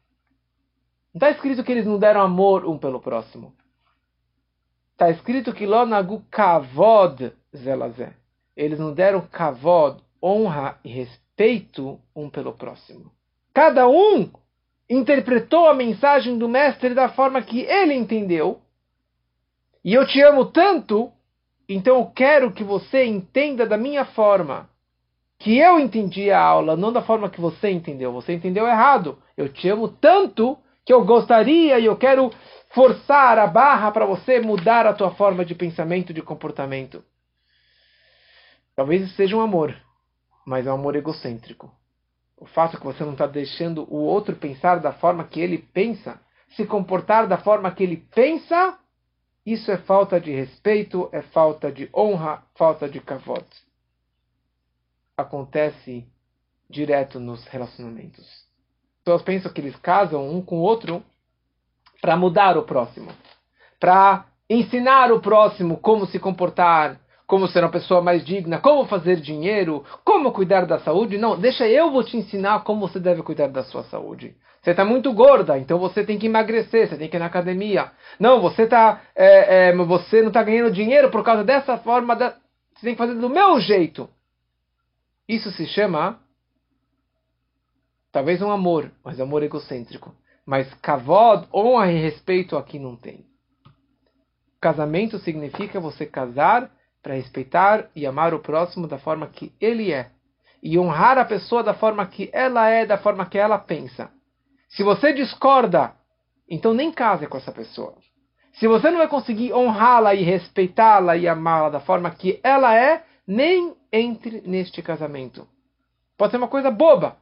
Não está escrito que eles não deram amor um pelo próximo. Está escrito que Lonagu kavod zelazé. Eles não deram kavod, honra e respeito um pelo próximo. Cada um interpretou a mensagem do mestre da forma que ele entendeu. E eu te amo tanto então eu quero que você entenda da minha forma. Que eu entendi a aula, não da forma que você entendeu. Você entendeu errado. Eu te amo tanto que eu gostaria e eu quero forçar a barra para você mudar a tua forma de pensamento, de comportamento. Talvez isso seja um amor, mas é um amor egocêntrico. O fato é que você não está deixando o outro pensar da forma que ele pensa, se comportar da forma que ele pensa, isso é falta de respeito, é falta de honra, falta de kavod. Acontece direto nos relacionamentos. Pessoas pensam que eles casam um com o outro para mudar o próximo, para ensinar o próximo como se comportar, como ser uma pessoa mais digna, como fazer dinheiro, como cuidar da saúde. Não, deixa eu vou te ensinar como você deve cuidar da sua saúde. Você está muito gorda, então você tem que emagrecer, você tem que ir na academia. Não, você tá, é, é, você não está ganhando dinheiro por causa dessa forma. Da... Você tem que fazer do meu jeito. Isso se chama talvez um amor, mas amor egocêntrico. Mas kavod, honra e respeito aqui não tem. Casamento significa você casar para respeitar e amar o próximo da forma que ele é. E honrar a pessoa da forma que ela é, da forma que ela pensa. Se você discorda, então nem case com essa pessoa. Se você não vai conseguir honrá-la e respeitá-la e amá-la da forma que ela é, nem entre neste casamento. Pode ser uma coisa boba.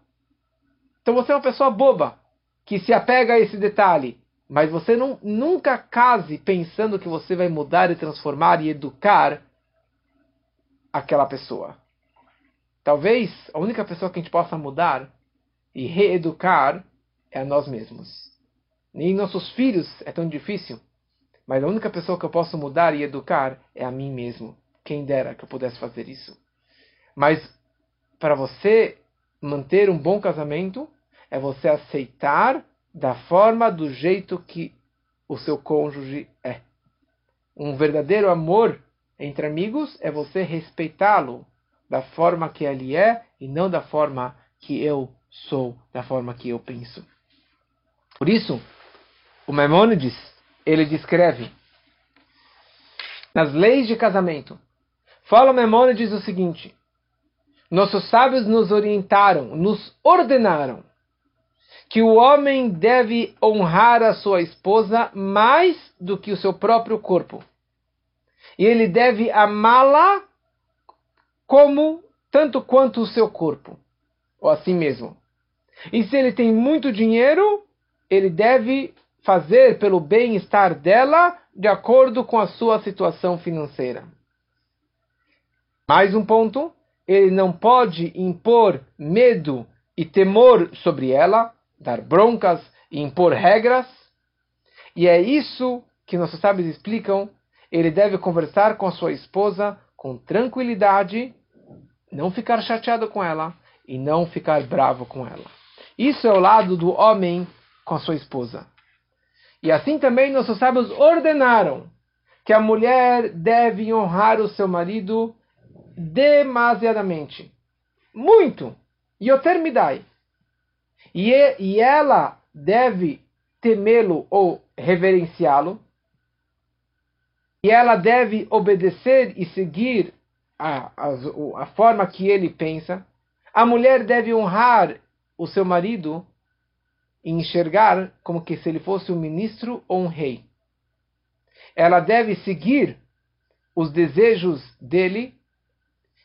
Então você é uma pessoa boba que se apega a esse detalhe. Mas você não, nunca case pensando que você vai mudar e transformar e educar aquela pessoa. Talvez a única pessoa que a gente possa mudar e reeducar é a nós mesmos. Nem nossos filhos é tão difícil, mas a única pessoa que eu posso mudar e educar é a mim mesmo. Quem dera que eu pudesse fazer isso. Mas para você manter um bom casamento, é você aceitar da forma, do jeito que o seu cônjuge é. Um verdadeiro amor entre amigos é você respeitá-lo da forma que ele é e não da forma que eu sou, da forma que eu penso. Por isso, o Maimônides, ele descreve nas leis de casamento. Fala o Maimônides o seguinte: Nossos sábios nos orientaram, nos ordenaram que o homem deve honrar a sua esposa mais do que o seu próprio corpo. E ele deve amá-la como tanto quanto o seu corpo, ou assim mesmo. E se ele tem muito dinheiro, ele deve fazer pelo bem-estar dela de acordo com a sua situação financeira. Mais um ponto: ele não pode impor medo e temor sobre ela, dar broncas e impor regras. E é isso que nossos sábios explicam. Ele deve conversar com a sua esposa com tranquilidade, não ficar chateado com ela e não ficar bravo com ela. Isso é o lado do homem com a sua esposa. E assim também nossos sábios ordenaram que a mulher deve honrar o seu marido demasiadamente. Muito. Yoter midai. E, e ela deve temê-lo ou reverenciá-lo. E ela deve obedecer e seguir a, a, a forma que ele pensa. A mulher deve honrar o seu marido e enxergar como que se ele fosse um ministro ou um rei. Ela deve seguir os desejos dele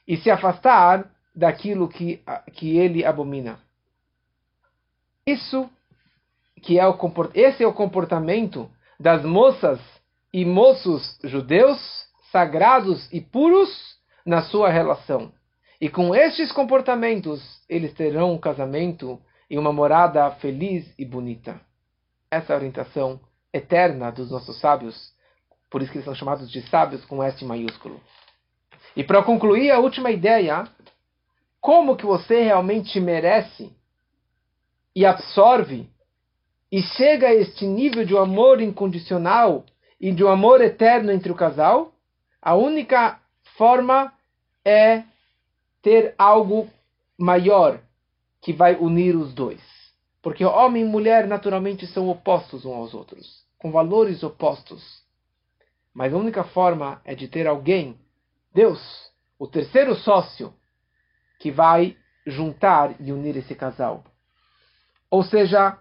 e se afastar daquilo que, que ele abomina. Isso que é o esse é o comportamento das moças e moços judeus sagrados e puros na sua relação. E com estes comportamentos, eles terão um casamento e uma morada feliz e bonita. Essa é a orientação eterna dos nossos sábios, por isso que eles são chamados de sábios com S maiúsculo. E para concluir a última ideia, como que você realmente merece e absorve e chega a este nível de um amor incondicional e de um amor eterno entre o casal, a única forma é ter algo maior que vai unir os dois. Porque homem e mulher naturalmente são opostos uns aos outros, com valores opostos. Mas a única forma é de ter alguém, Deus, o terceiro sócio, que vai juntar e unir esse casal. Ou seja,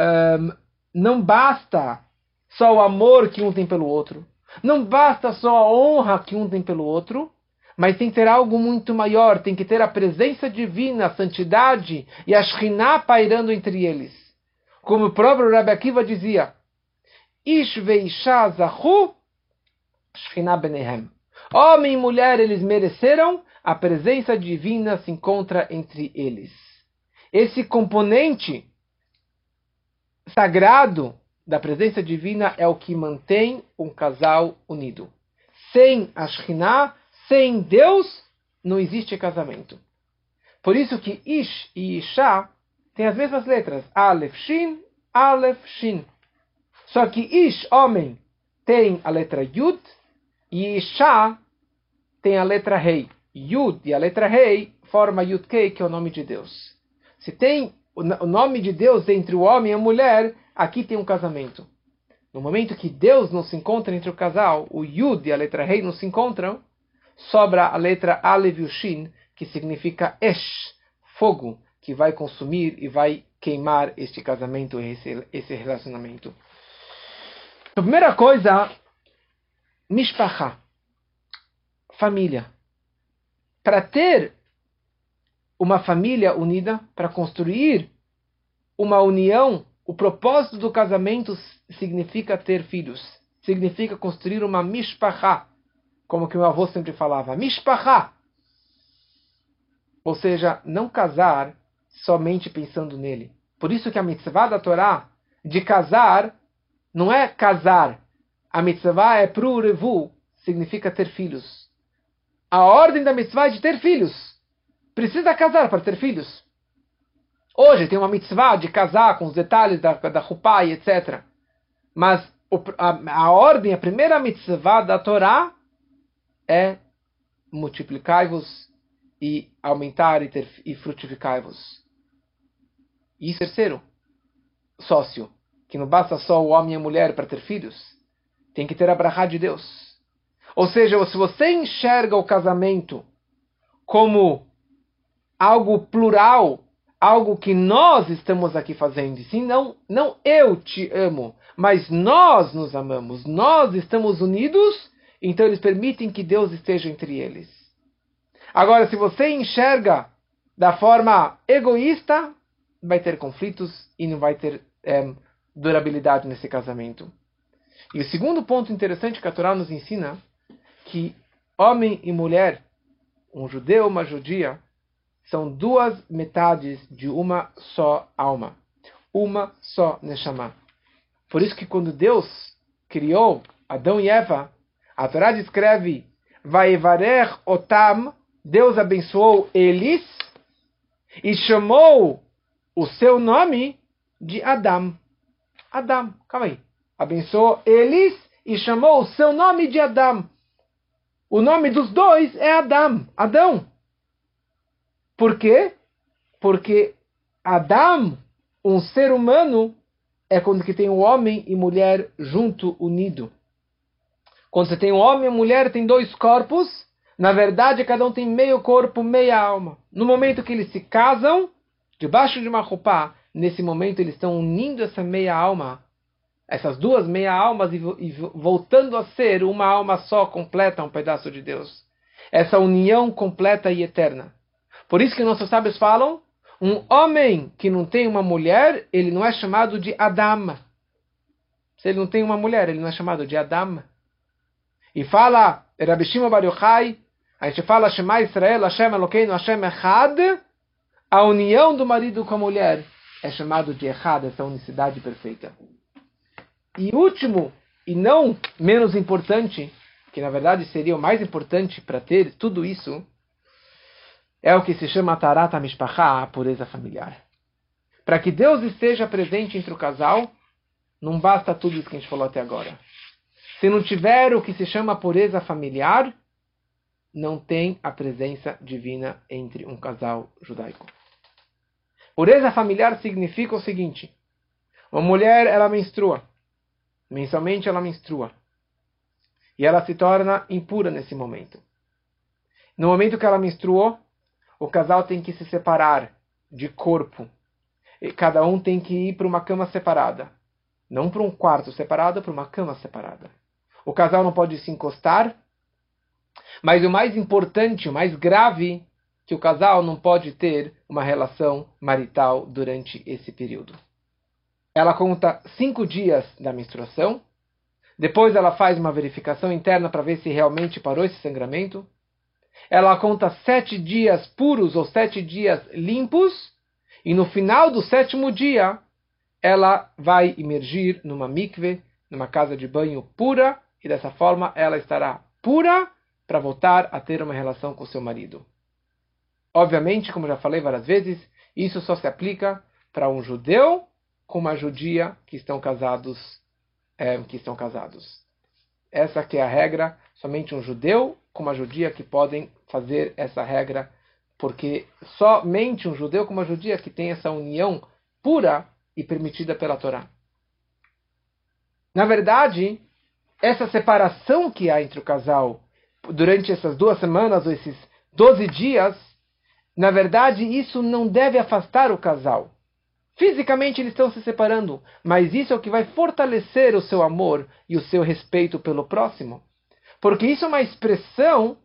um, não basta só o amor que um tem pelo outro, não basta só a honra que um tem pelo outro, mas tem que ter algo muito maior, tem que ter a presença divina, a santidade e a Shekhinah pairando entre eles. Como o próprio Rabbi Akiva dizia, Ish zahu Shekhinah benehem. Homem e mulher, eles mereceram, a presença divina se encontra entre eles. Esse componente sagrado da presença divina é o que mantém um casal unido. Sem a sem Deus, não existe casamento. Por isso que Ish e Isha têm as mesmas letras. Aleph, Shin, Aleph, Shin. Só que Ish, homem, tem a letra Yud e Isha tem a letra Rei. Yud e a letra Rei forma Yud Kei, que é o nome de Deus. Se tem o nome de Deus entre o homem e a mulher, aqui tem um casamento. No momento que Deus não se encontra entre o casal, o Yud e a letra Rei não se encontram, sobra a letra Alev e Shin, que significa Esh, fogo, que vai consumir e vai queimar este casamento, esse, esse relacionamento. A primeira coisa, Mishpacha, família. Para ter uma família unida, para construir uma união, o propósito do casamento significa ter filhos, significa construir uma mishpacha, como que meu avô sempre falava, mishpacha. Ou seja, não casar somente pensando nele. Por isso que a mitzvah da Torá de casar não é casar. A mitzvah é prurevu, significa ter filhos. A ordem da mitzvah é de ter filhos precisa casar para ter filhos. Hoje tem uma mitzvah de casar com os detalhes da, da Rupai, etc. Mas a, a, ordem, a primeira mitzvah da Torá é multiplicai-vos e aumentar e, ter, e frutificai-vos. E terceiro, sócio, que não basta só o homem e a mulher para ter filhos, tem que ter a brahá de Deus. Ou seja, se você enxerga o casamento como algo plural, algo que nós estamos aqui fazendo. Sim, não, não eu te amo, mas nós nos amamos, nós estamos unidos, então eles permitem que Deus esteja entre eles. Agora, se você enxerga da forma egoísta, vai ter conflitos e não vai ter é, durabilidade nesse casamento. E o segundo ponto interessante que a Torá nos ensina que homem e mulher, um judeu, uma judia, são duas metades de uma só alma, uma só Neshama. Por isso que quando Deus criou Adão e Eva, a Torá descreve Vaevarer Otam, Deus abençoou eles e chamou o seu nome de Adam. Adam, calma aí. Abençoou eles e chamou o seu nome de Adam. o nome dos dois é Adam, Adão. Por quê? Porque Adam, um ser humano, é quando que tem um homem e mulher junto, unido. Quando você tem um homem e mulher, tem dois corpos. Na verdade, cada um tem meio corpo, meia alma. No momento que eles se casam, debaixo de uma roupa, nesse momento eles estão unindo essa meia alma, essas duas meia almas, e, e voltando a ser uma alma só, completa, um pedaço de Deus. Essa união completa e eterna. Por isso que nossos sábios falam, um homem que não tem uma mulher, ele não é chamado de Adam. Se ele não tem uma mulher, ele não é chamado de Adam. E fala, Shimon Bar Yochai, a gente fala Shema Israel, Hashem Elokeinu, Hashem Echad, a união do marido com a mulher é chamado de Echad, essa unicidade perfeita. E último, e não menos importante, que na verdade seria o mais importante para ter tudo isso, é o que se chama Tarat Mishpachá, a pureza familiar. Para que Deus esteja presente entre o casal, não basta tudo isso que a gente falou até agora. Se não tiver o que se chama pureza familiar, não tem a presença divina entre um casal judaico. Pureza familiar significa o seguinte: uma mulher ela menstrua, mensalmente ela menstrua, e ela se torna impura nesse momento. No momento que ela menstruou, o casal tem que se separar de corpo. E cada um tem que ir para uma cama separada. Não para um quarto separado, para uma cama separada. O casal não pode se encostar. Mas o mais importante, o mais grave, que o casal não pode ter uma relação marital durante esse período. Ela conta cinco dias da menstruação. Depois ela faz uma verificação interna para ver se realmente parou esse sangramento ela conta sete dias puros ou sete dias limpos, e no final do sétimo dia, ela vai emergir numa mikve, numa casa de banho pura, e dessa forma ela estará pura para voltar a ter uma relação com seu marido. Obviamente, como já falei várias vezes, isso só se aplica para um judeu com uma judia que estão casados, é, que estão casados. Essa que é a regra, somente um judeu com uma judia que podem fazer essa regra, porque somente um judeu com uma judia que tem essa união pura e permitida pela Torá. Na verdade, essa separação que há entre o casal durante essas duas semanas ou esses 12 dias, na verdade, isso não deve afastar o casal. Fisicamente eles estão se separando, mas isso é o que vai fortalecer o seu amor e o seu respeito pelo próximo. Porque isso é uma expressão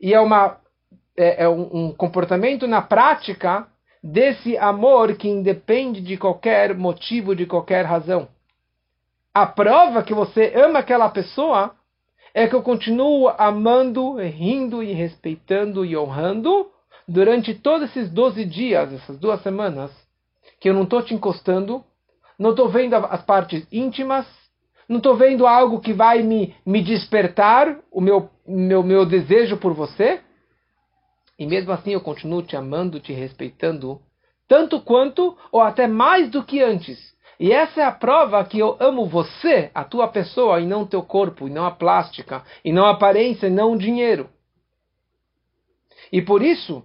e é, uma, é, é um, um comportamento na prática desse amor que independe de qualquer motivo, de qualquer razão. A prova que você ama aquela pessoa é que eu continuo amando, rindo e respeitando e honrando durante todos esses 12 dias, essas duas semanas, que eu não estou te encostando, não estou vendo as partes íntimas, não estou vendo algo que vai me, me despertar o meu, meu, meu desejo por você. E mesmo assim eu continuo te amando, te respeitando, tanto quanto ou até mais do que antes. E essa é a prova que eu amo você, a tua pessoa, e não o teu corpo, e não a plástica, e não a aparência, e não o dinheiro. E por isso,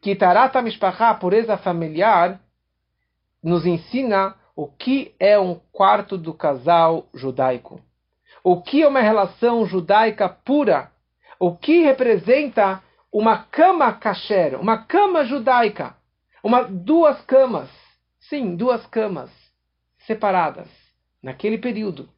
que Tarata Mishpachá, a pureza familiar, nos ensina o que é um quarto do casal judaico? O que é uma relação judaica pura? O que representa uma cama kasher, uma cama judaica? Uma, duas camas, sim, duas camas separadas naquele período.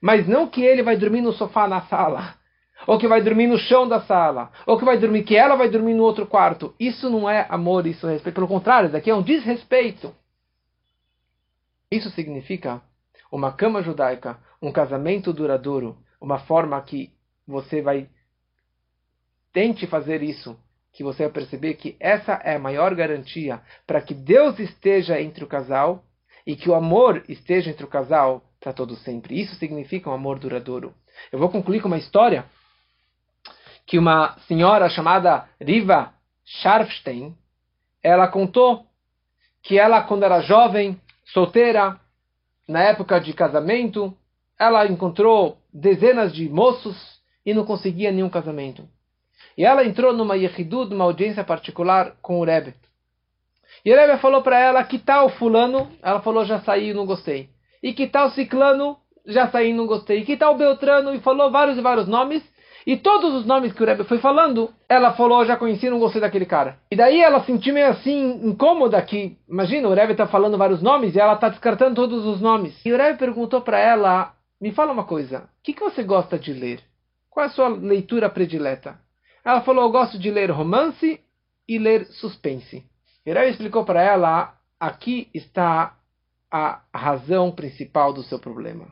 Mas não que ele vai dormir no sofá na sala, <laughs> ou que vai dormir no chão da sala, ou que vai dormir que ela vai dormir no outro quarto. Isso não é amor, isso é respeito. Pelo contrário, isso aqui é um desrespeito. Isso significa uma cama judaica, um casamento duradouro, uma forma que você vai tente fazer isso, que você vai perceber que essa é a maior garantia para que Deus esteja entre o casal e que o amor esteja entre o casal para todo sempre. Isso significa um amor duradouro. Eu vou concluir com uma história que uma senhora chamada Riva Scharfstein, ela contou que ela quando era jovem solteira, na época de casamento, ela encontrou dezenas de moços e não conseguia nenhum casamento. E ela entrou numa yehidud, numa audiência particular com o Rebbe. E o Rebbe falou para ela, que tal fulano? Ela falou, já saí e não gostei. E que tal ciclano? Já saí e não gostei. E que tal Beltrano? E falou vários e vários nomes. E todos os nomes que o Rebbe foi falando, ela falou, já conheci, não gostei daquele cara. E daí ela sentiu meio assim, incômoda, que, imagina, o Rebbe está falando vários nomes e ela está descartando todos os nomes. E o Rebbe perguntou para ela, me fala uma coisa, o que, que você gosta de ler? Qual é a sua leitura predileta? Ela falou, eu gosto de ler romance e ler suspense. E o Rebbe explicou para ela, aqui está a razão principal do seu problema.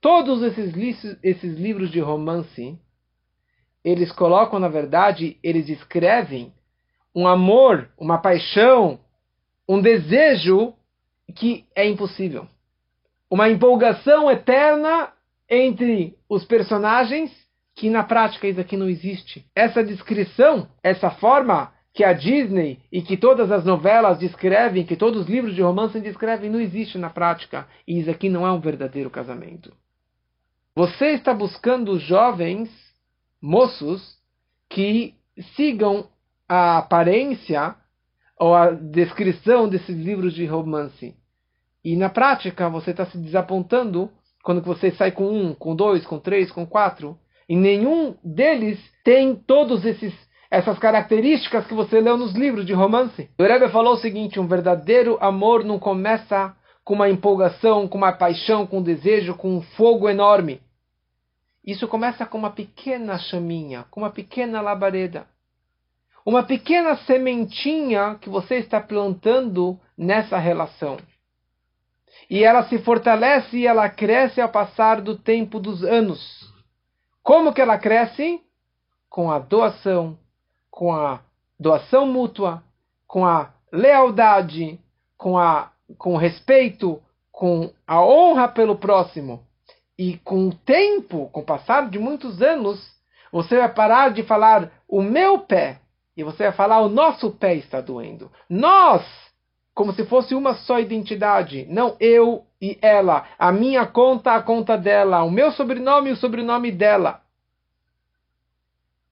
Todos esses, esses livros de romance eles colocam, na verdade, eles escrevem um amor, uma paixão, um desejo que é impossível. Uma empolgação eterna entre os personagens que na prática isso aqui não existe. Essa descrição, essa forma que a Disney e que todas as novelas descrevem, que todos os livros de romance descrevem, não existe na prática. E isso aqui não é um verdadeiro casamento. Você está buscando jovens moços que sigam a aparência ou a descrição desses livros de romance. E na prática você está se desapontando quando você sai com um, com dois, com três, com quatro. E nenhum deles tem todos esses essas características que você leu nos livros de romance. O Rebbe falou o seguinte: um verdadeiro amor não começa com uma empolgação, com uma paixão, com um desejo, com um fogo enorme. Isso começa com uma pequena chaminha, com uma pequena labareda. Uma pequena sementinha que você está plantando nessa relação. E ela se fortalece e ela cresce ao passar do tempo dos anos. Como que ela cresce? Com a doação, com a doação mútua, com a lealdade, com, a, com o respeito, com a honra pelo próximo. E com o tempo, com o passar de muitos anos, você vai parar de falar o meu pé e você vai falar o nosso pé está doendo. Nós, como se fosse uma só identidade, não eu e ela, a minha conta, a conta dela, o meu sobrenome o sobrenome dela.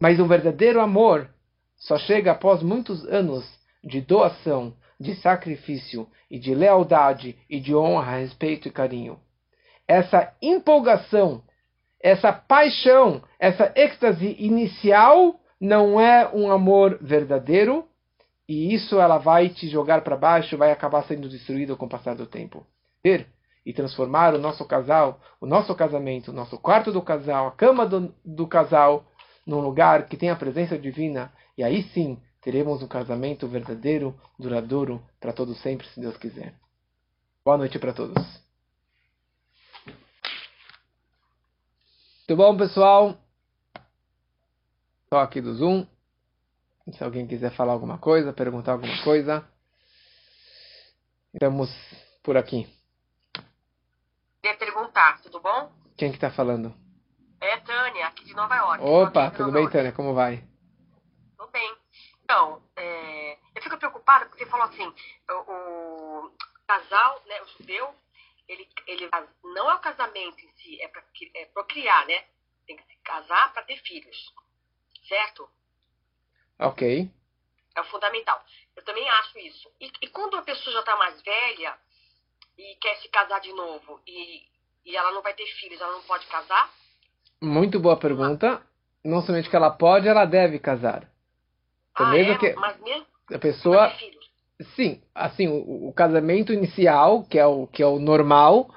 Mas o verdadeiro amor só chega após muitos anos de doação, de sacrifício e de lealdade e de honra, respeito e carinho essa empolgação, essa paixão, essa êxtase inicial não é um amor verdadeiro e isso ela vai te jogar para baixo, vai acabar sendo destruído com o passar do tempo. Ver e transformar o nosso casal, o nosso casamento, o nosso quarto do casal, a cama do, do casal, num lugar que tem a presença divina, e aí sim teremos um casamento verdadeiro, duradouro, para todos sempre, se Deus quiser. Boa noite para todos. Muito bom, pessoal? Estou aqui do Zoom. Se alguém quiser falar alguma coisa, perguntar alguma coisa, estamos por aqui. Queria perguntar, tudo bom? Quem que está falando? É Tânia, aqui de Nova York. Opa, tudo bem, Tânia? Como vai? Tudo bem. Então, é, eu fico preocupada porque você falou assim, o, o casal, né, o judeu, ele, ele não é o casamento em si, é para é procriar, né? Tem que se casar para ter filhos, certo? Ok. É o fundamental. Eu também acho isso. E, e quando a pessoa já está mais velha e quer se casar de novo e, e ela não vai ter filhos, ela não pode casar? Muito boa pergunta. Não somente que ela pode, ela deve casar. ah, mesmo é? que Mas mesmo a pessoa Sim, assim, o, o, casamento inicial, que é o, que é o normal,